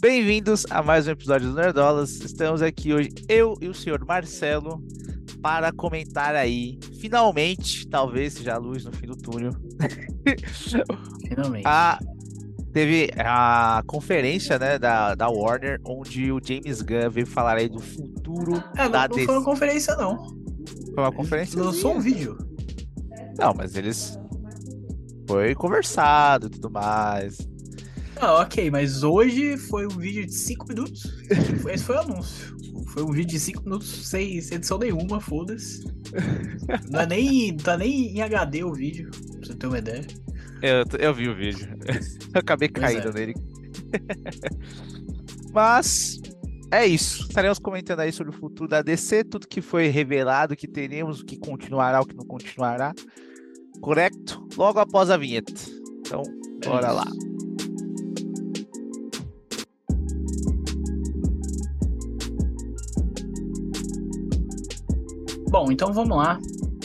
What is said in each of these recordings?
Bem-vindos a mais um episódio do Nerdolas. Estamos aqui hoje, eu e o senhor Marcelo, para comentar aí, finalmente, talvez seja a luz no fim do túnel. Finalmente. a, teve a conferência né, da, da Warner, onde o James Gunn veio falar aí do futuro É, da não, não DC. foi uma conferência, não. Foi uma conferência. Lançou um vídeo. Não, mas eles. Foi conversado e tudo mais. Ah, ok, mas hoje foi um vídeo de 5 minutos. Esse foi o anúncio. Foi um vídeo de 5 minutos sem, sem edição nenhuma, foda-se. Não é nem. Tá nem em HD o vídeo, pra você ter uma ideia. Eu, eu vi o vídeo. Eu acabei Pois caindo é. nele. Mas é isso. Estaremos comentando aí sobre o futuro da DC, tudo que foi revelado, o que teremos, o que continuará, o que não continuará. Correto? Logo após a vinheta. Então, É bora isso. lá. Bom, então vamos lá.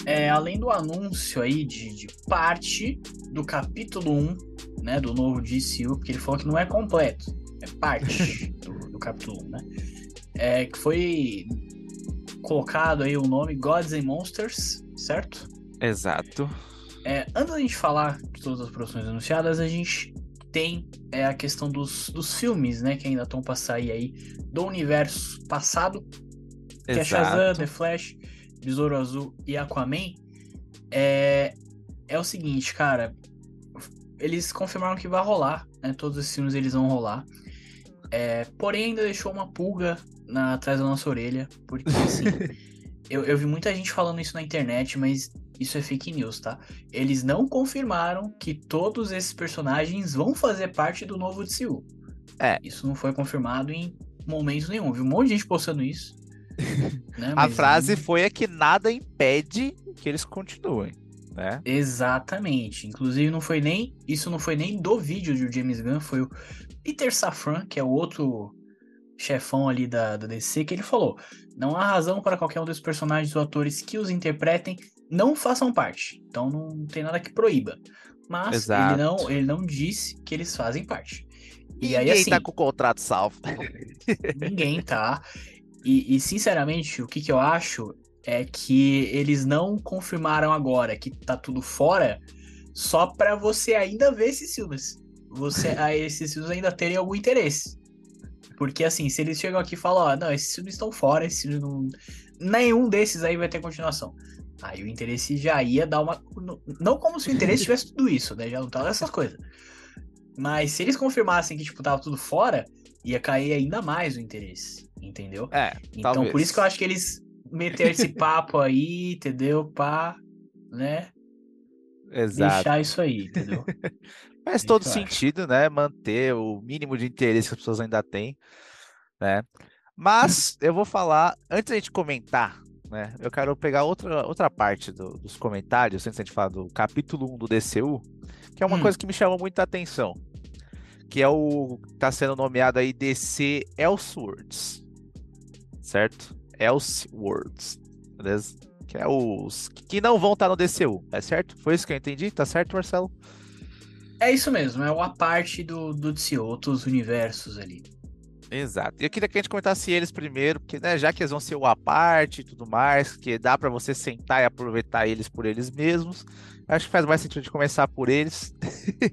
É, além do anúncio aí de, de parte do capítulo 1, né, do novo DCU, porque ele falou que não é completo, é parte do, do capítulo 1, né? É, que foi colocado aí o nome Gods and Monsters, certo? Exato. É, antes da gente falar de todas as produções anunciadas, a gente tem é, a questão dos, dos filmes, né, que ainda estão para sair aí do universo passado, que é Shazam, Exato. The Flash, Besouro Azul e Aquaman, é, é o seguinte, cara, eles confirmaram que vai rolar, né, todos esses filmes eles vão rolar, é, porém ainda deixou uma pulga na, atrás da nossa orelha, porque assim, eu, eu vi muita gente falando isso na internet, mas isso é fake news, tá? Eles não confirmaram que todos esses personagens vão fazer parte do novo DCU. É. Isso não foi confirmado em momento nenhum. Vi um monte de gente postando isso. né? A Mas frase não- foi é que nada impede que eles continuem, né? Exatamente. Inclusive, não foi nem. Isso não foi nem do vídeo de James Gunn, foi o Peter Safran, que é o outro chefão ali da, da DC, que ele falou: não há razão para qualquer um dos personagens ou atores que os interpretem não façam parte. Então não tem nada que proíba. Mas Exato. ele não, ele não disse que eles fazem parte. E Ninguém aí, assim, tá com o contrato salvo. Ninguém tá. E, e, sinceramente, o que, que eu acho é que eles não confirmaram agora que tá tudo fora só pra você ainda ver esses filmes. Você, a esses filmes ainda terem algum interesse. Porque assim, se eles chegam aqui e falam, ó, não, esses filmes estão fora, esses filmes não... nenhum desses aí vai ter continuação. Aí o interesse já ia dar uma. Não como se o interesse tivesse tudo isso, né? Já não tava essas coisas. Mas se eles confirmassem que, tipo, tava tudo fora, ia cair ainda mais o interesse, entendeu? É, Então, talvez. por isso que eu acho que eles meteram esse papo aí, entendeu? Pra, né, Exato. deixar isso aí, entendeu? Faz Isso todo sentido, né? Manter o mínimo de interesse que as pessoas ainda têm, né? Mas eu vou falar, antes da gente comentar, né? Eu quero pegar outra, outra parte do- dos comentários, antes da gente falar do capítulo 1 do DCU, que é uma Hum. coisa que me chamou muita atenção. Que é o. tá sendo nomeado aí DC Elseworlds. Certo? Elseworlds. Beleza? Que é os que não vão estar no DCU, é certo? Foi isso que eu entendi? Tá certo, Marcelo? É isso mesmo, é uma parte do, do DC, outros universos ali. Exato. E eu queria que a gente comentasse eles primeiro, porque né, já que eles vão ser o à parte e tudo mais, que dá pra você sentar e aproveitar eles por eles mesmos, acho que faz mais sentido de começar por eles.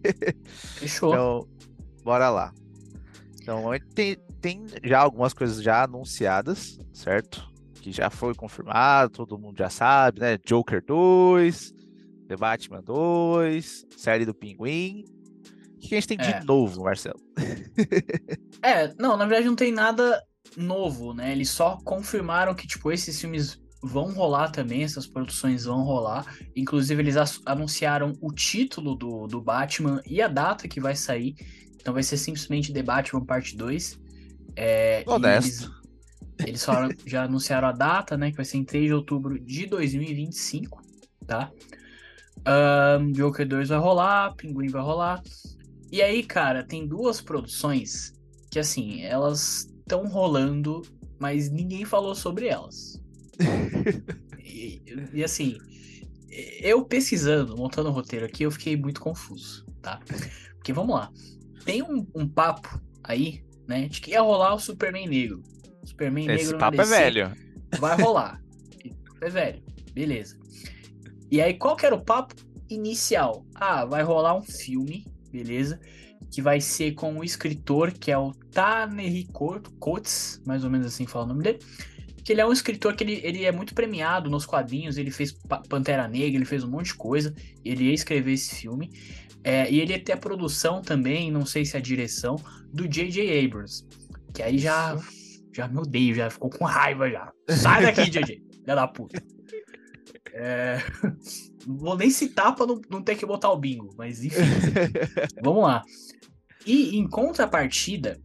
Fechou. Então, bora lá. Então, tem, tem já algumas coisas já anunciadas, certo? Que já foi confirmado, todo mundo já sabe, né? Joker 2, The Batman 2, série do Pinguim. O que a gente tem É. de novo, Marcelo? É, não, na verdade não tem nada novo, né? Eles só confirmaram que, tipo, esses filmes vão rolar também, essas produções vão rolar. Inclusive, eles anunciaram o título do, do Batman e a data que vai sair. Então vai ser simplesmente The Batman Parte 2. É, Honesto. Eles, eles falaram- já anunciaram a data, né? Que vai ser em 3 de outubro de 2025, tá? Ahn, Joker 2 vai rolar, Pinguim vai rolar. E aí, cara, tem duas produções que, assim, elas estão rolando, mas ninguém falou sobre elas. e, e, assim, eu pesquisando, montando o roteiro aqui, eu fiquei muito confuso, tá? Porque vamos lá. Tem um, um papo aí né? De que ia rolar o Superman negro. Superman Esse negro papo é velho. Vai rolar. é velho. Beleza. E aí, qual que era o papo inicial? Ah, vai rolar um filme, beleza? Que vai ser com o escritor, que é o Taneri Coates, mais ou menos assim fala o nome dele. Que ele é um escritor que ele, ele é muito premiado nos quadrinhos, ele fez Pa- Pantera Negra, ele fez um monte de coisa. Ele ia escrever esse filme. É, e ele ia ter a produção também, não sei se a direção, do J.J. Abrams. Que aí já, já me odeio, já ficou com raiva já. Sai daqui, J.J. Filha da puta. É, vou nem citar pra não, não ter que botar o bingo, mas enfim, vamos lá. E em contrapartida,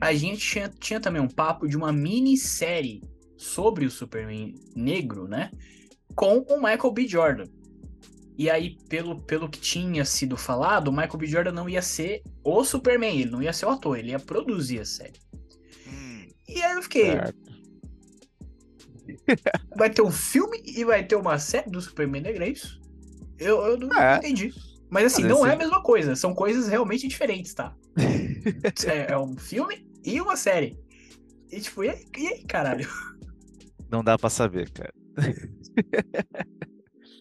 a gente tinha, tinha também um papo de uma minissérie sobre o Superman negro, né? Com o Michael B. Jordan. E aí, pelo, pelo que tinha sido falado, o Michael B. Jordan não ia ser o Superman, ele não ia ser o ator, ele ia produzir a série. Hum, E aí eu fiquei, certo. vai ter um filme e vai ter uma série do Superman negro, é isso? Eu, eu não É. entendi. Mas assim, Mas não esse- é a mesma coisa, são coisas realmente diferentes, tá? é, é um filme e uma série. E tipo, e aí, e aí, caralho? Não dá pra saber, cara.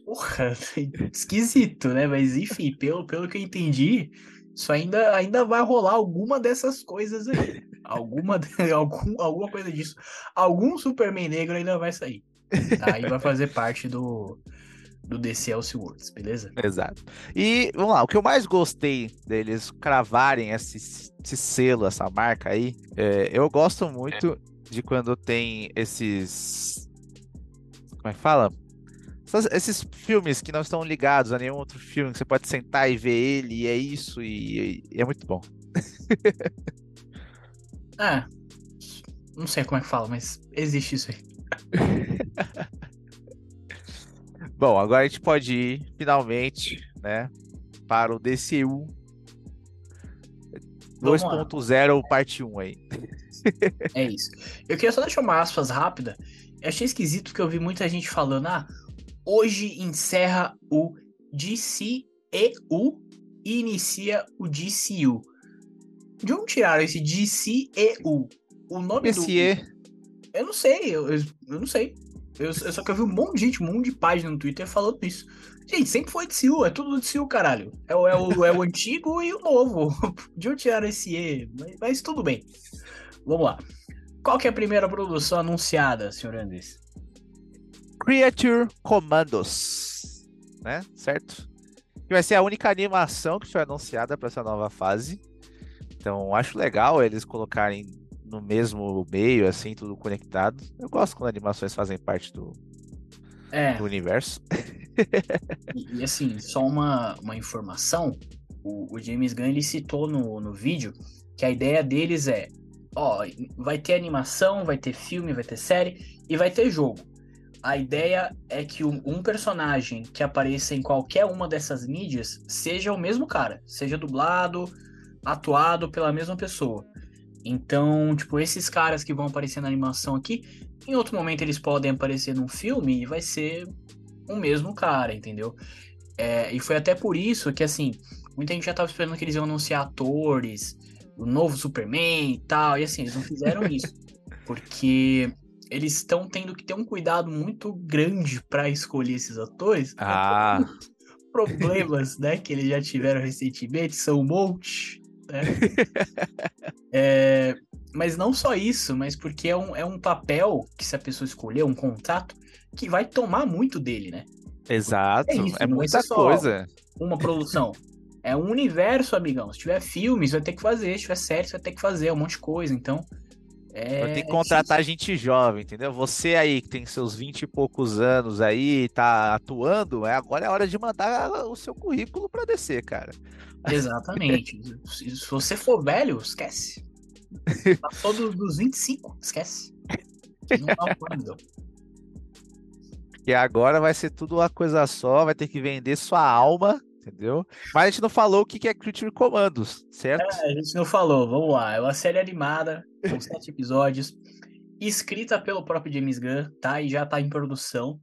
Porra, esquisito, né? Mas enfim, pelo, pelo que eu entendi, isso ainda, ainda vai rolar alguma dessas coisas aí. Alguma, algum, alguma coisa disso. Algum Superman negro ainda vai sair. Tá? E vai fazer parte do, do DC Elseworlds, beleza? Exato. E vamos lá, o que eu mais gostei deles cravarem esse, esse selo, essa marca aí, é, eu gosto muito de quando tem esses. Como é que fala? Esses filmes que não estão ligados a nenhum outro filme, que você pode sentar e ver ele, e é isso, e, e é muito bom. Ah, não sei como é que fala, mas existe isso aí. Bom, agora a gente pode ir finalmente, né, para o DCU Vamos lá. 2.0 parte 1 aí. É isso. Eu queria só deixar uma aspas rápida. Eu achei esquisito porque eu vi muita gente falando: ah, hoje encerra o DCEU e inicia o DCU. De onde tiraram esse DCEU? O nome do. Messier, Eu não sei, eu, eu, eu não sei. Eu, eu só que eu vi um monte de gente, um monte de página no Twitter falando isso. Gente, sempre foi DCU, é tudo DCU, caralho. É, o- é, o, é o antigo e o novo. De onde tiraram esse E? Mas, mas tudo bem. Vamos lá. Qual que é a primeira produção anunciada, senhor Andes? Creature Commandos, né? Certo? Que vai ser a única animação que foi anunciada para essa nova fase. Então, acho legal eles colocarem no mesmo meio, assim, tudo conectado. Eu gosto quando animações fazem parte do, É, do universo. e, e assim, só uma, uma informação. O, o James Gunn, ele citou no, no vídeo que a ideia deles é, ó, vai ter animação, vai ter filme, vai ter série e vai ter jogo. A ideia é que um, personagem que apareça em qualquer uma dessas mídias seja o mesmo cara, seja dublado, atuado pela mesma pessoa. Então, tipo, esses caras que vão aparecer na animação aqui, em outro momento eles podem aparecer num filme e vai ser o mesmo cara, entendeu? É, e foi até por isso que, assim, muita gente já tava esperando que eles iam anunciar atores, o novo Superman e tal, e assim, eles não fizeram isso. Porque eles estão tendo que ter um cuidado muito grande para escolher esses atores. Ah, Problemas, né, que eles já tiveram recentemente, são um monte, né? É, mas não só isso, mas porque é um, é um papel que se a pessoa escolher, um contrato, que vai tomar muito dele, né? exato. É isso, É muita só- coisa. uma produção. É um universo, amigão. Se tiver filmes, vai ter que fazer. Se tiver séries, vai ter que fazer um monte de coisa. Então, é... Ter que contratar gente jovem, entendeu? Você aí que tem seus 20 e poucos anos aí, tá atuando, é, agora é hora de mandar o seu currículo para descer, cara. Exatamente. se, você for velho, esquece. Passou dos, dos 25, esquece. Não dá plano. E agora vai ser tudo uma coisa só, vai ter que vender sua alma, entendeu? Mas a gente não falou o que é Creature Commandos, certo? A gente não falou, vamos lá. É uma série animada, com sete episódios, escrita pelo próprio James Gunn, tá? E já tá em produção.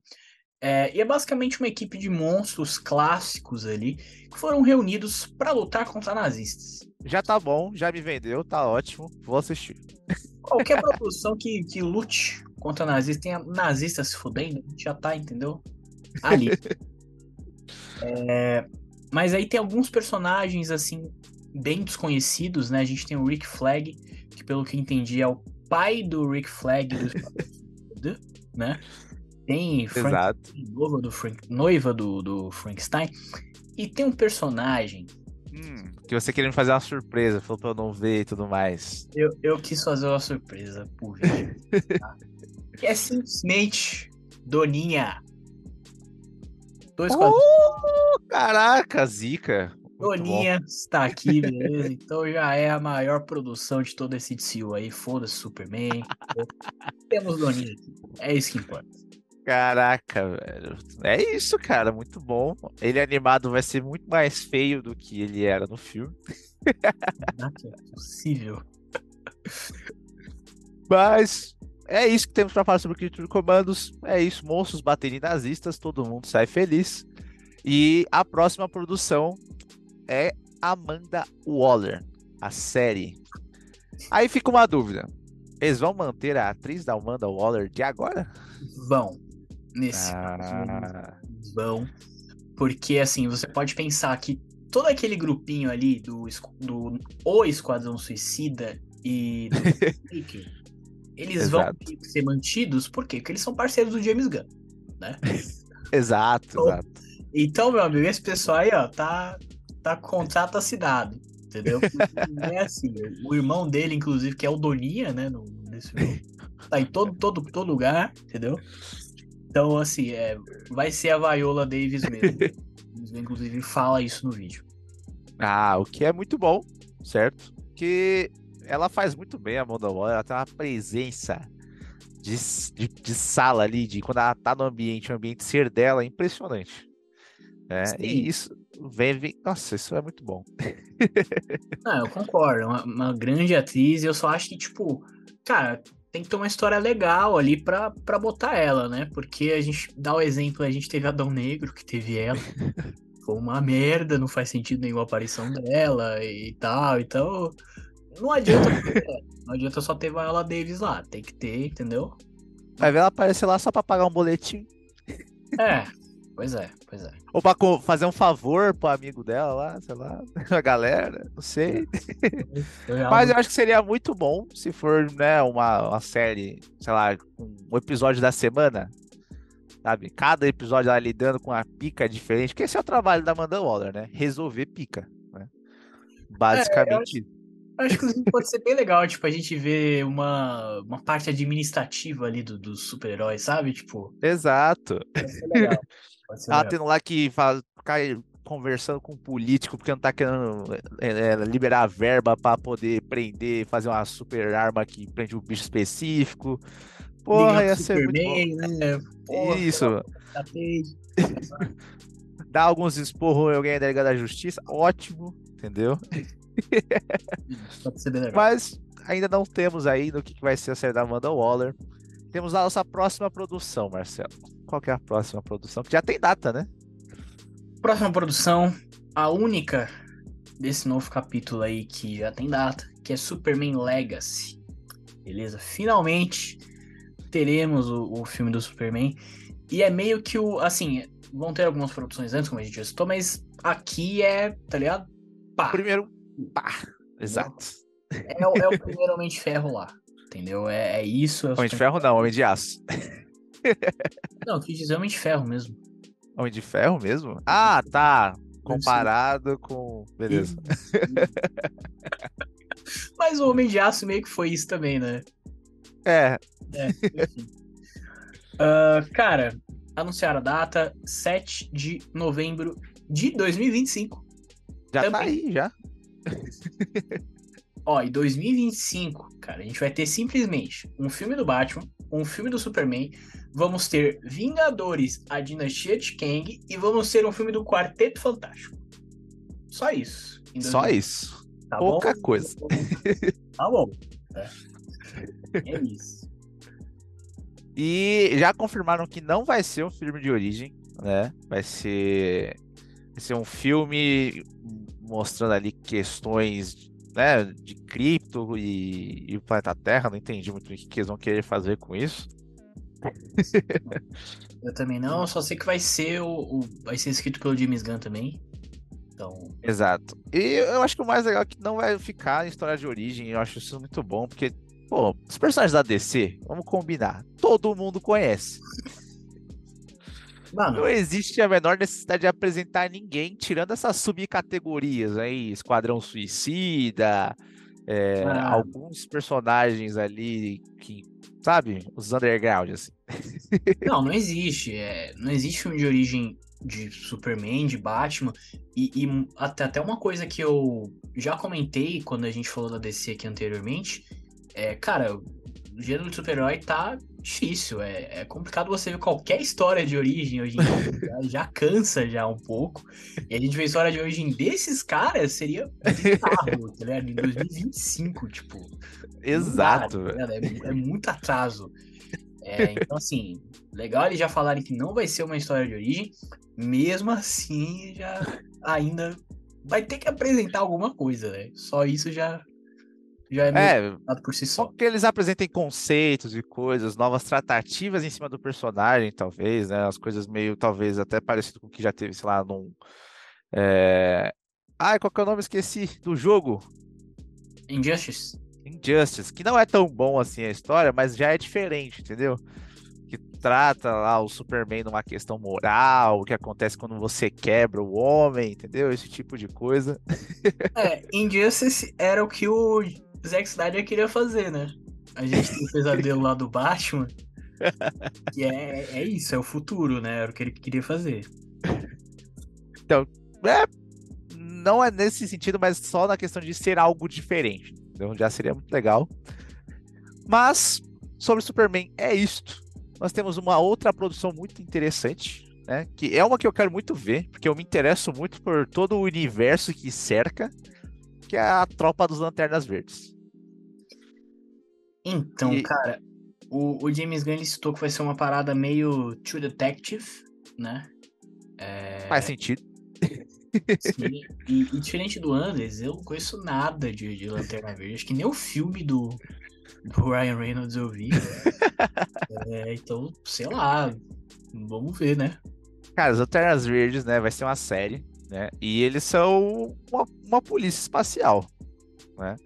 É, e é basicamente uma equipe de monstros clássicos ali que foram reunidos para lutar contra nazistas. já tá bom, já me vendeu, tá ótimo, vou assistir. Qualquer produção que, que lute contra nazistas, tenha nazista se fudendo, já tá, entendeu? Ali. é, mas aí tem alguns personagens, assim, bem desconhecidos, né? A gente tem o Rick Flag, que pelo que entendi é o pai do Rick Flag, do... né? Tem Frank, Exato. noiva do, Frank, noiva do, do Frankenstein. E tem um personagem Hum, que você querendo fazer uma surpresa, falou pra eu não ver e tudo mais. Eu, eu quis fazer uma surpresa por vídeo. Tá? que é simplesmente Doninha. Dois oh, Caraca, zica. Doninha está aqui, beleza? Então já é a maior produção de todo esse DCU aí. Foda-se, Superman. Temos Doninha aqui. É isso que importa. Caraca, velho. É isso, cara. Muito bom. Ele animado vai ser muito mais feio do que ele era no filme. Não é possível. Mas é isso que temos para falar sobre Criatura de Comandos. É isso, monstros baterem nazistas, todo mundo sai feliz. E a próxima produção é Amanda Waller, a série. Aí fica uma dúvida. Eles vão manter a atriz da Amanda Waller de agora? Vão nesse ah. vão. Porque, assim, você pode pensar que todo aquele grupinho ali do, do O Esquadrão Suicida e do eles vão ser mantidos, por quê? Porque eles são parceiros do James Gunn, né? exato, então, exato. Então, meu amigo, esse pessoal aí, ó, tá, tá contrato assinado, entendeu? é assim, o irmão dele, inclusive, que é o Doninha, né, no, nesse filme, tá em todo, todo, todo lugar, entendeu? Então, assim, é, vai ser a Viola Davis mesmo. Inclusive, fala isso no vídeo. Ah, o que é muito bom, certo? Que ela faz muito bem a Amanda Waller, ela tem uma presença de, de, de, sala ali, de quando ela tá no ambiente, o ambiente ser dela é impressionante. É, e isso vem, vem, Nossa, isso é muito bom. ah, eu concordo. Uma, uma grande atriz, eu só acho que, tipo, cara, tem que ter uma história legal ali pra, pra botar ela, né? Porque a gente dá o exemplo, a gente teve Adão Negro, que teve ela. Foi uma merda, não faz sentido nenhuma aparição dela e tal. Então, não adianta. não adianta só ter Viola Davis lá. Tem que ter, entendeu? Vai ver ela aparecer lá só pra pagar um boletim. É, Pois é, pois é. Ou pra fazer um favor pro amigo dela lá, sei lá, a galera, não sei. Mas eu acho que seria muito bom se for, né, uma, uma série, sei lá, um episódio da semana, sabe? Cada episódio ela lidando com uma pica diferente, que esse é o trabalho da Amanda Waller, né? Resolver pica, né? Basicamente é, Acho que pode ser bem legal, tipo, a gente ver uma, uma parte administrativa ali dos do super-heróis, sabe? Tipo. Exato. Pode ser legal. Ela tendo lá que fala, ficar conversando com um político porque não tá querendo é, é, liberar verba para poder prender, fazer uma super arma que prende um bicho específico. Porra, ia ser Superman, muito bom. Né? Porra, Isso. Dar alguns esporros em alguém da Liga da Justiça, ótimo, entendeu? Mas ainda não temos aí no que vai ser a série da Amanda Waller. Temos a nossa próxima produção, Marcelo qual é a próxima produção? Que já tem data, né? Próxima produção, a única desse novo capítulo aí que já tem data, que é Superman Legacy. Beleza? Finalmente teremos o, o filme do Superman. E é meio que o. Assim, vão ter algumas produções antes, como a gente já citou, mas aqui é, tá ligado? Pá. Primeiro, pá. Exato. É, é, o, é o primeiro Homem de Ferro lá. Entendeu? É, é isso. É Homem de Ferro não, Homem de Aço. Não, quis dizer Homem de Ferro mesmo. Homem de Ferro mesmo? Ah, tá. Comparado com. Beleza. Mas o Homem de Aço meio que foi isso também, né? É. É, enfim. uh, cara, anunciaram a data 7 de novembro de 2025. Já também. tá aí, já. Ó, em 2025, cara, a gente vai ter simplesmente um filme do Batman, um filme do Superman, vamos ter Vingadores, a Dinastia de Kang e vamos ter um filme do Quarteto Fantástico. Só isso. Só isso. Tá Pouca bom? coisa. Tá bom. É. é isso. E já confirmaram que não vai ser um filme de origem, né? Vai ser, vai ser um filme mostrando ali questões né, de cripto e, e o planeta Terra. Não entendi muito o que, eles vão querer fazer com isso. Eu também não, só sei que vai ser o, o, vai ser escrito pelo James Gunn também. Então... Exato. E eu acho que o mais legal é que não vai ficar em história de origem. Eu acho isso muito bom, porque, pô, os personagens da DC, vamos combinar, todo mundo conhece. Mano. Não existe a menor necessidade de apresentar ninguém, tirando essas subcategorias aí, Esquadrão Suicida, é, ah. alguns personagens ali que, sabe, os underground, assim. Não, não existe. É, não existe filme de origem de Superman, de Batman. E, e, até, até uma coisa que eu já comentei quando a gente falou da DC aqui anteriormente. É, cara, o gênero de super-herói tá difícil. É, é, complicado você ver qualquer história de origem hoje em dia. já, já, cansa já um pouco. E a gente vê a história de origem desses caras, seria bizarro, tá ligado? Em 2025, tipo. Exato. Tá é, é muito atraso. É, então, assim, legal eles já falarem que não vai ser uma história de origem, mesmo assim, já ainda vai ter que apresentar alguma coisa, né? Só isso já, já é, meio é por si só. que eles apresentem conceitos e coisas, novas tratativas em cima do personagem, talvez, né? As coisas meio, talvez, até parecido com o que já teve, sei lá, num. É... Ai, qual que é o nome? Esqueci. Do jogo. Injustice. Injustice, que não é tão bom assim a história, mas já é diferente, entendeu? Que trata lá o Superman numa questão moral, o que acontece quando você quebra o homem, entendeu? Esse tipo de coisa. É, Injustice era o que o Zack Snyder queria fazer, né? A gente tem o pesadelo lá do Batman. Que é, é isso, é o futuro, né? Era o que ele queria fazer. Então, é, não é nesse sentido, mas só na questão de ser algo diferente. Então já seria muito legal. Mas sobre Superman é isto. Nós temos uma outra produção muito interessante, né? Que é uma que eu quero muito ver, porque eu me interesso muito por todo o universo que cerca, que é a Tropa dos Lanternas Verdes. Então, e... cara, o, o, James Gunn citou que vai ser uma parada meio True Detective, né? É... Faz sentido. Sim, e, e, diferente do Anders, eu não conheço nada de, de Lanterna Verde. Acho que nem o filme do, do Ryan Reynolds eu vi. é, então, sei lá, vamos ver, né? Cara, as Lanternas Verdes, né, vai ser uma série, né? E eles são uma, uma polícia espacial, né?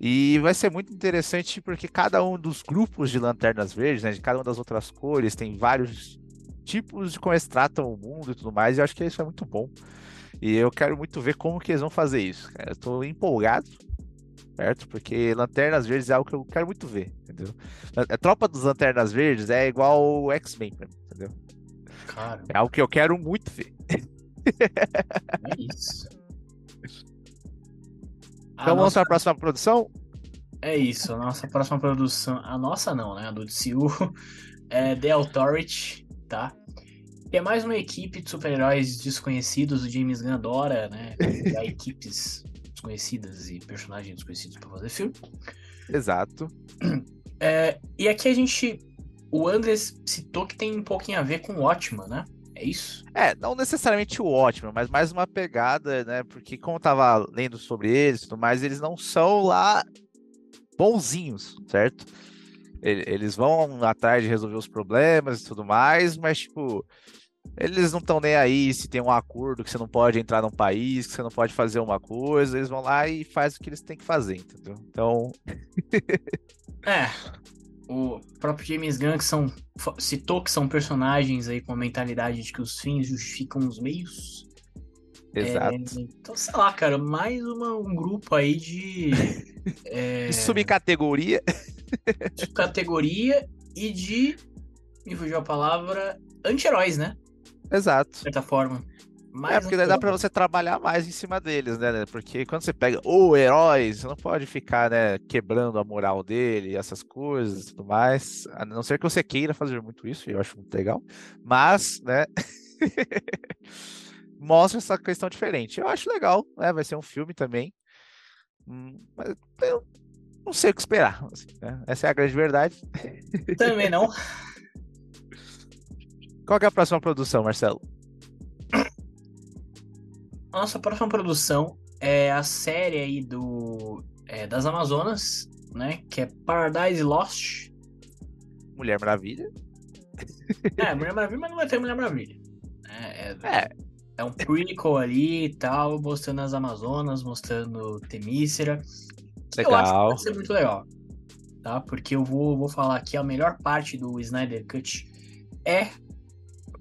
E vai ser muito interessante porque cada um dos grupos de lanternas verdes, né, de cada uma das outras cores, tem vários tipos de como eles tratam o mundo e tudo mais, e eu acho que isso é muito bom. E eu quero muito ver como que eles vão fazer isso, cara. Eu tô empolgado, certo? Porque Lanternas Verdes é algo que eu quero muito ver, entendeu? A tropa dos Lanternas Verdes é igual o X-Men pra mim, entendeu? Cara. É algo que eu quero muito ver. É isso. Então vamos nossa... para a próxima produção? É isso, a nossa próxima produção. A nossa não, né? A do DCU é The Authority, tá? É mais uma equipe de super-heróis desconhecidos, o James Gunn adora, né? Criar equipes desconhecidas e personagens desconhecidos para fazer filme. Exato. É, e aqui a gente. O Andres citou que tem um pouquinho a ver com o Watchman, né? É isso? É, não necessariamente o Watchman, mas mais uma pegada, né? Porque como eu tava lendo sobre eles e tudo mais, eles não são lá bonzinhos, certo? Eles vão atrás de resolver os problemas e tudo mais, mas, tipo, eles não estão nem aí se tem um acordo que você não pode entrar num país, que você não pode fazer uma coisa, eles vão lá e fazem o que eles têm que fazer, entendeu? Então. é. O próprio James Gunn que são, citou que são personagens aí com a mentalidade de que os fins justificam os meios. Exato. É, então, sei lá, cara, mais uma, um grupo aí de. é, subcategoria. Subcategoria e de. Me fugiu a palavra. Anti-heróis, né? Exato. De certa forma. Mais é, porque daí dá pra você trabalhar mais em cima deles, né? Porque quando você pega o herói, você não pode ficar, né, quebrando a moral dele, essas coisas e tudo mais. A não ser que você queira fazer muito isso, e eu acho muito legal. Mas, né? mostra essa questão diferente. Eu acho legal, né? Vai ser um filme também. Hum, mas eu não sei o que esperar. Assim, né? Essa é a grande verdade. Também não. Qual é a próxima produção, Marcelo? Nossa próxima produção é a série aí do é, das Amazonas, né? Que é Paradise Lost. Mulher Maravilha. É, Mulher Maravilha, mas não vai ter Mulher Maravilha. É, é, É, é um prequel ali e tal, mostrando as Amazonas, mostrando Temícera. que Eu acho que legal. vai ser muito legal. Tá? Porque eu vou, vou falar aqui, a melhor parte do Snyder Cut é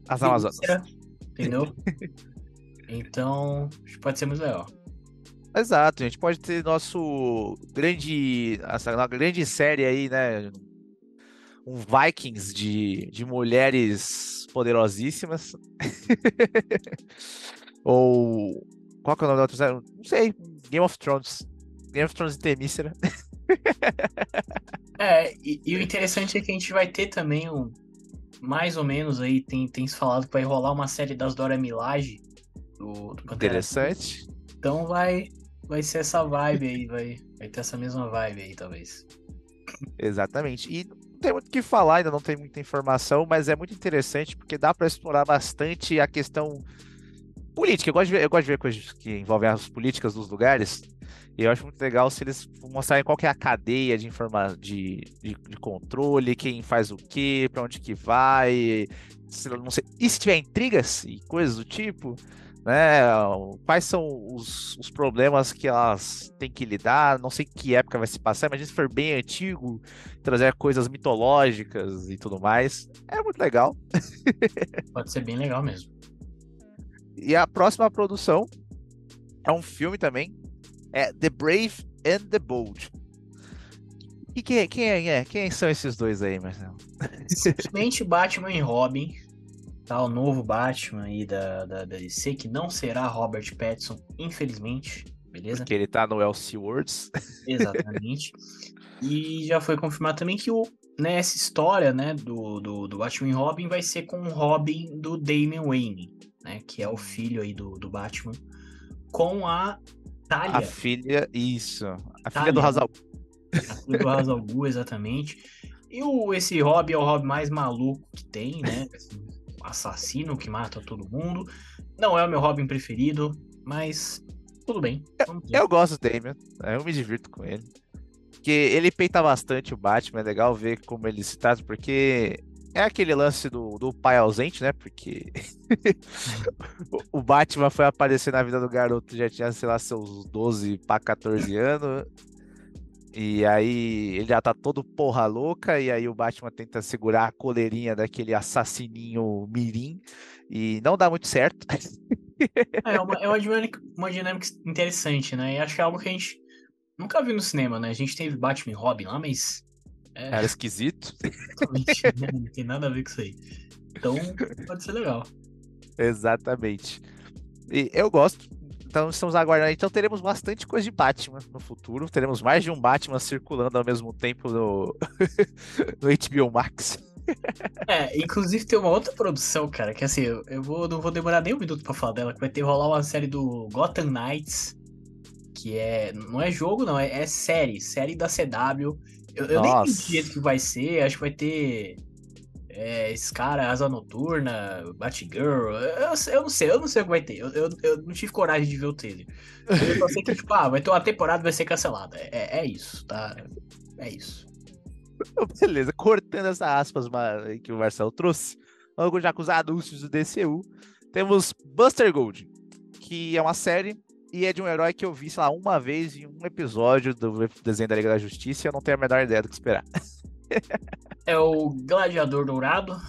As Amazonas. Temícera, entendeu? então, pode ser muito legal. Exato, a gente pode ter nosso grande, essa grande série aí, né? Um Vikings de, de mulheres poderosíssimas. Ou qual que é o nome da outra série? Não sei, Game of Thrones. Game of Thrones e Temícera. É, e, e o interessante é que a gente vai ter também um. Mais ou menos aí, tem, tem se falado que vai rolar uma série das Dora Milaje do, do Interessante. Então vai, vai ser essa vibe aí, vai, vai ter essa mesma vibe aí, talvez. Exatamente. E não tem muito o que falar, ainda não tem muita informação, mas é muito interessante porque dá para explorar bastante a questão política. Eu gosto de ver, eu gosto de ver coisas que envolvem as políticas dos lugares. E eu acho muito legal se eles mostrarem qual que é a cadeia de, informa de, de, de controle, quem faz o quê, para onde que vai, se, não sei, e se tiver intrigas e coisas do tipo, né? Quais são os, os problemas que elas têm que lidar? Não sei que época vai se passar, mas se for bem antigo, trazer coisas mitológicas e tudo mais, é muito legal. Pode ser bem legal mesmo. E a próxima produção é um filme também, é The Brave and the Bold. E quem, quem, é, é- quem são esses dois aí, Marcelo? Simplesmente Batman e Robin, tá? O novo Batman aí da, da, da DC, que não será Robert Pattinson, infelizmente, beleza? Que ele tá no Elseworlds. Exatamente. e já foi confirmado também que o, né, essa história né, do, do, do Batman e Robin vai ser com o Robin do Damian Wayne, né? Que é o filho aí do, do Batman, com a A Talia, filha, isso. A filha do Hazal. a filha do Ra's al Ghul, exatamente. E o, esse Robin é o Robin mais maluco que tem, né? Assim, assassino que mata todo mundo. Não é o meu Robin preferido, mas tudo bem. Ver. Eu gosto do Damian, né? eu me divirto com ele. Porque ele peita bastante o Batman, é legal ver como ele se trata, porque é aquele lance do, do pai ausente, né? Porque o- o Batman foi aparecer na vida do garoto, já tinha, sei lá, seus 12 para 14 anos. E aí ele já tá todo porra louca, e aí o Batman tenta segurar a coleirinha daquele assassininho mirim, e não dá muito certo. É uma, é uma dinâmica, uma dinâmica interessante, né? E acho que é algo que a gente nunca viu no cinema, né? A gente teve Batman e Robin lá, mas. É, Era esquisito. né? não tem nada a ver com isso aí. Então, pode ser legal. Exatamente. E eu gosto. Então estamos aguardando. Então teremos bastante coisa de Batman no futuro. Teremos mais de um Batman circulando ao mesmo tempo no, no HBO Max. É, inclusive tem uma outra produção, cara, que assim, eu, eu vou, não vou demorar nem um minuto pra falar dela, que vai ter rolar uma série do Gotham Knights, que é. Não é jogo, não, é, é série, série da CW. Eu, eu nem sei do jeito que vai ser, acho que vai ter. É, esse cara, Asa Noturna, Batgirl. Eu, eu, não sei, eu não sei o que vai ter. Eu, eu, eu não tive coragem de ver o trailer. Eu só sei que, tipo, ah, vai ter uma temporada vai ser cancelada. É, é isso, tá? É isso. Beleza, cortando essas aspas que o Marcelo trouxe. Vamos já com os anúncios do DCU. Temos Buster Gold, que é uma série e é de um herói que eu vi, sei lá, uma vez em um episódio do desenho da Liga da Justiça e eu não tenho a menor ideia do que esperar. É o Gladiador Dourado,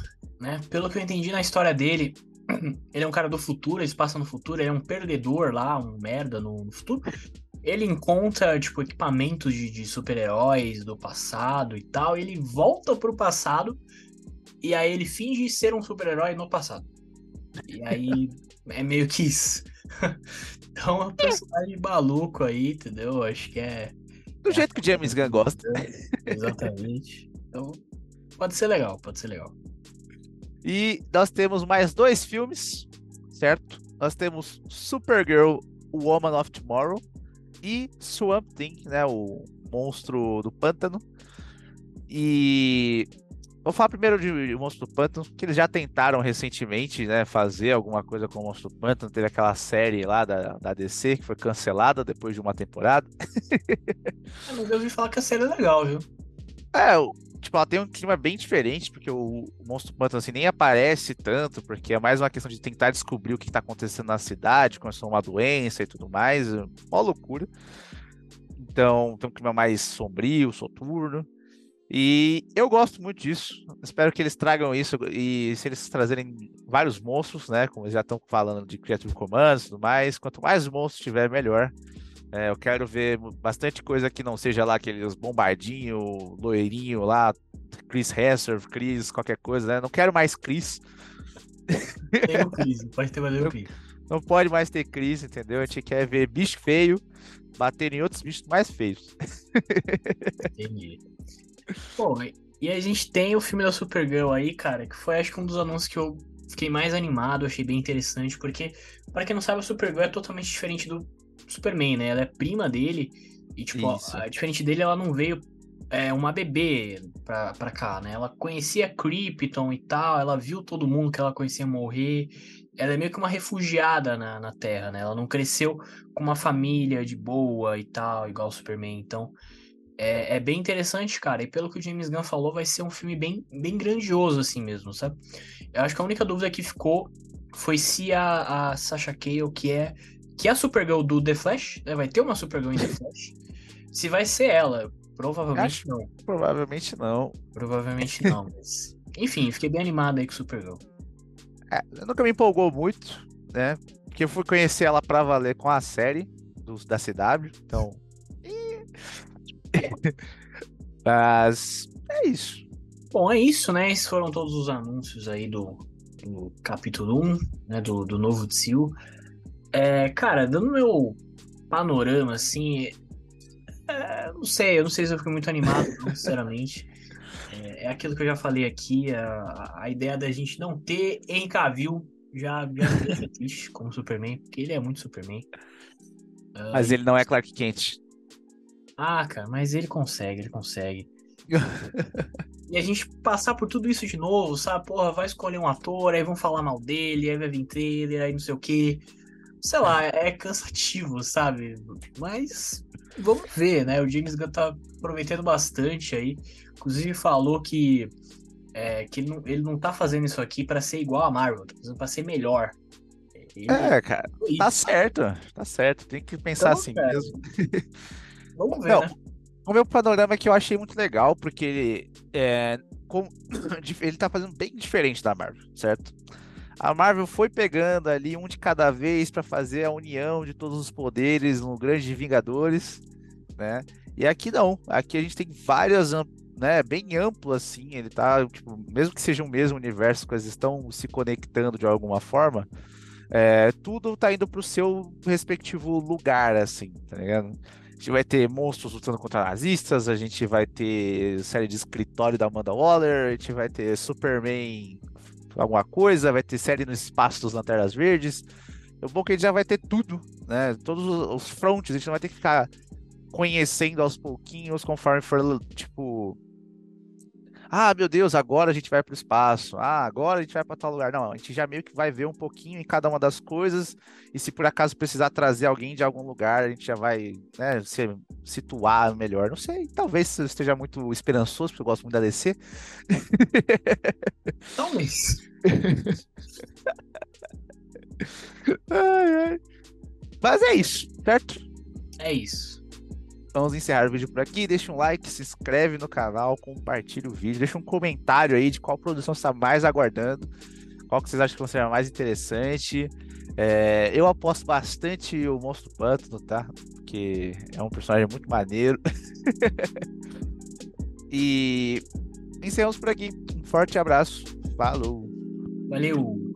né? Pelo que eu entendi na história dele, ele é um cara do futuro, eles passam no futuro, ele é um perdedor lá, um merda no, no futuro. Ele encontra, tipo, equipamentos de, de super-heróis do passado e tal, e ele volta pro passado, e aí ele finge ser um super-herói no passado. E aí é meio que isso. então é um personagem maluco aí, entendeu? Acho que é. Do jeito que o James Gunn gosta. Exatamente. Então, pode ser legal, pode ser legal. E nós temos mais dois filmes, certo? Nós temos Supergirl, Woman of Tomorrow e Swamp Thing, né? O monstro do pântano. E Vou falar primeiro de Monstro do Pântano, que eles já tentaram recentemente, né, fazer alguma coisa com o Monstro do Pântano. Teve aquela série lá da, da DC que foi cancelada depois de uma temporada. Eu não ouvi falar que a série é legal, viu? É, tipo, ela tem um clima bem diferente, porque o, Monstro Pântano assim, nem aparece tanto, porque é mais uma questão de tentar descobrir o que está acontecendo na cidade, começou uma doença e tudo mais. Uma loucura. Então, tem um clima mais sombrio, soturno. E eu gosto muito disso. Espero que eles tragam isso e se eles trazerem vários monstros, né? Como eles já estão falando de Creative Commands e tudo mais, quanto mais monstros tiver, melhor. É, eu quero ver bastante coisa que não seja lá aqueles bombardinho, loirinho lá, Chris Hesser, Chris, qualquer coisa, né? Não quero mais Chris. Tem o Chris, pode ter mais o Chris. Não pode mais ter Chris, entendeu? A gente quer ver bicho feio bater em outros bichos mais feios. Entendi. Bom, e a gente tem o filme da Supergirl aí, cara, que foi acho que um dos anúncios que eu fiquei mais animado, achei bem interessante, porque, para quem não sabe, a Supergirl é totalmente diferente do Superman, né? Ela é prima dele, e, tipo, a, diferente dele, ela não veio é, uma bebê pra, pra cá, né? Ela conhecia Krypton e tal, ela viu todo mundo que ela conhecia morrer, ela é meio que uma refugiada na, na Terra, né? Ela não cresceu com uma família de boa e tal, igual o Superman, então é, é, bem interessante, cara. E pelo que o James Gunn falou, vai ser um filme bem, bem grandioso, assim mesmo, sabe? Eu acho que a única dúvida que ficou foi se a, a Sasha Cale, que é, que é a Supergirl do The Flash, né? vai ter uma Supergirl em The Flash, se vai ser ela. Provavelmente acho, não. Provavelmente não. Provavelmente não, mas... Enfim, fiquei bem animado aí com Supergirl. É, nunca me empolgou muito, né? Porque eu fui conhecer ela pra valer com a série do, da CW, então Mas é isso. Bom, é isso, né? Esses foram todos os anúncios aí do, do capítulo 1, né? Do, do novo Tsil. É, cara, dando meu panorama, assim. É, não sei, eu não sei se eu fico muito animado, sinceramente. É, é, aquilo que eu já falei aqui, a, a ideia da gente não ter Henry Cavill já, já me deixa triste como Superman, porque ele é muito Superman. Mas uh, ele não é Clark Kent. Ah, cara, mas ele consegue, ele consegue. e a gente passar por tudo isso de novo, sabe? Porra, vai escolher um ator, aí vão falar mal dele, aí vai vir trailer, aí não sei o quê. Sei lá, é cansativo, sabe? Mas vamos ver, né? O James Gunn tá prometendo bastante aí. Inclusive falou que, é, que ele, não, ele não tá fazendo isso aqui para ser igual a Marvel, tá fazendo pra ser melhor. Ele é, cara, tá certo, tá certo. Tem que pensar então, assim cara, mesmo. Vamos ver, Não, né? O meu panorama que eu achei muito legal, porque ele, é, com, ele tá fazendo bem diferente da Marvel, certo? A Marvel foi pegando ali um de cada vez para fazer a união de todos os poderes no Grande Vingadores, né? E aqui não, aqui a gente tem várias, né, bem amplo assim, ele tá, tipo, mesmo que seja o mesmo universo, coisas estão se conectando de alguma forma, é, tudo tá indo pro seu respectivo lugar, assim, tá ligado? A gente vai ter monstros lutando contra nazistas, a gente vai ter série de escritório da Amanda Waller, a gente vai ter Superman alguma coisa, vai ter série no espaço dos Lanternas Verdes. O bom é que a gente já vai ter tudo, né? Todos os fronts, a gente não vai ter que ficar conhecendo aos pouquinhos conforme for, tipo, ah, meu Deus, agora a gente vai para o espaço, ah, agora a gente vai para tal lugar. Não, a gente já meio que vai ver um pouquinho em cada uma das coisas, e se por acaso precisar trazer alguém de algum lugar, a gente já vai né, se situar melhor. Não sei, talvez esteja muito esperançoso, porque eu gosto muito da DC. Talvez. ai, ai. Mas é isso, certo? É isso. Vamos encerrar o vídeo por aqui. Deixa um like, se inscreve no canal, compartilha o vídeo, deixa um comentário aí de qual produção você está mais aguardando, qual que vocês acham que vai ser mais interessante. É, eu aposto bastante o Monstro Pântano, tá? Porque é um personagem muito maneiro. e encerramos por aqui. Um forte abraço. Falou. Valeu.